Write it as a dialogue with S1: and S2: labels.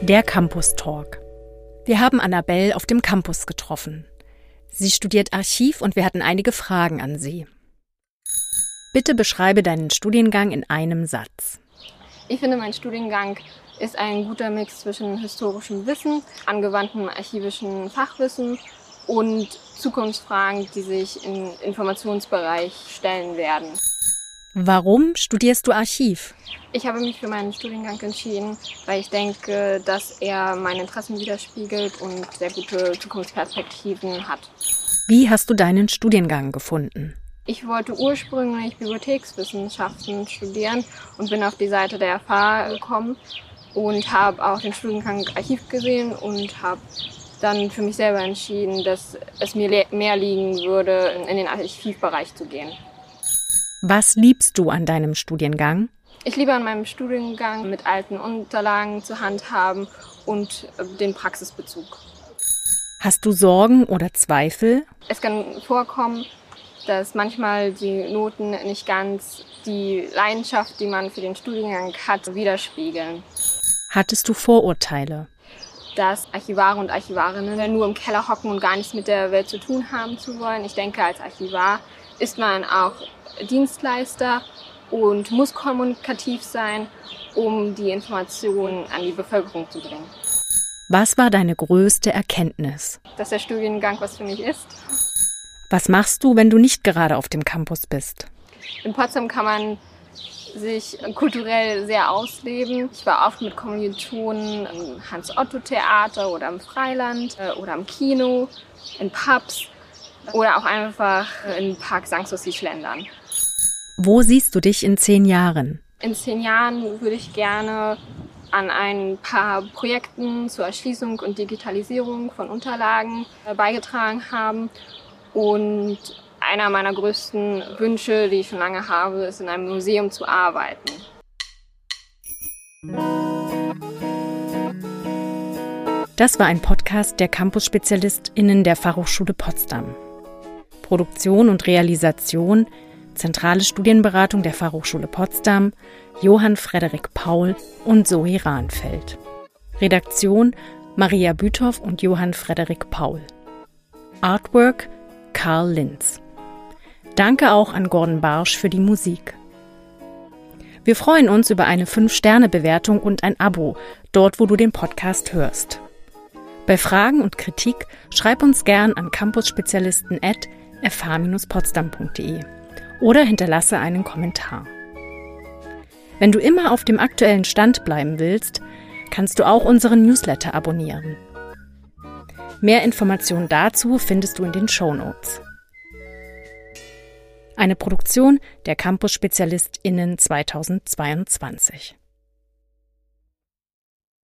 S1: Der Campus Talk. Wir haben Annabelle auf dem Campus getroffen. Sie studiert Archiv und wir hatten einige Fragen an sie. Bitte beschreibe deinen Studiengang in einem Satz.
S2: Ich finde, mein Studiengang ist ein guter Mix zwischen historischem Wissen, angewandtem archivischen Fachwissen und Zukunftsfragen, die sich im Informationsbereich stellen werden.
S1: Warum studierst du Archiv?
S2: Ich habe mich für meinen Studiengang entschieden, weil ich denke, dass er meine Interessen widerspiegelt und sehr gute Zukunftsperspektiven hat.
S1: Wie hast du deinen Studiengang gefunden?
S2: Ich wollte ursprünglich Bibliothekswissenschaften studieren und bin auf die Seite der FH gekommen und habe auch den Studiengang Archiv gesehen und habe dann für mich selber entschieden, dass es mir mehr liegen würde, in den Archivbereich zu gehen.
S1: Was liebst du an deinem Studiengang?
S2: Ich liebe an meinem Studiengang, mit alten Unterlagen zu handhaben und äh, den Praxisbezug.
S1: Hast du Sorgen oder Zweifel?
S2: Es kann vorkommen, dass manchmal die Noten nicht ganz die Leidenschaft, die man für den Studiengang hat, widerspiegeln.
S1: Hattest du Vorurteile?
S2: Dass Archivare und Archivarinnen nur im Keller hocken und gar nichts mit der Welt zu tun haben zu wollen. Ich denke, als Archivar ist man auch Dienstleister und muss kommunikativ sein, um die Informationen an die Bevölkerung zu bringen.
S1: Was war deine größte Erkenntnis?
S2: Dass der Studiengang was für mich ist.
S1: Was machst du, wenn du nicht gerade auf dem Campus bist?
S2: In Potsdam kann man sich kulturell sehr ausleben. Ich war oft mit Kommilitonen im Hans-Otto-Theater oder im Freiland äh, oder im Kino, in Pubs oder auch einfach in Park Sanssouci schlendern.
S1: Wo siehst du dich in zehn Jahren?
S2: In zehn Jahren würde ich gerne an ein paar Projekten zur Erschließung und Digitalisierung von Unterlagen äh, beigetragen haben und einer meiner größten Wünsche, die ich schon lange habe, ist in einem Museum zu arbeiten.
S1: Das war ein Podcast der Campus-SpezialistInnen der Fachhochschule Potsdam. Produktion und Realisation, zentrale Studienberatung der Fachhochschule Potsdam, Johann Frederik Paul und Zoe Rahnfeld. Redaktion Maria Büthoff und Johann Frederik Paul. Artwork Karl Linz. Danke auch an Gordon Barsch für die Musik. Wir freuen uns über eine 5-Sterne-Bewertung und ein Abo, dort wo du den Podcast hörst. Bei Fragen und Kritik schreib uns gern an campusspezialisten.fh-potsdam.de oder hinterlasse einen Kommentar. Wenn du immer auf dem aktuellen Stand bleiben willst, kannst du auch unseren Newsletter abonnieren. Mehr Informationen dazu findest du in den Show Notes. Eine Produktion der Campus-SpezialistInnen 2022.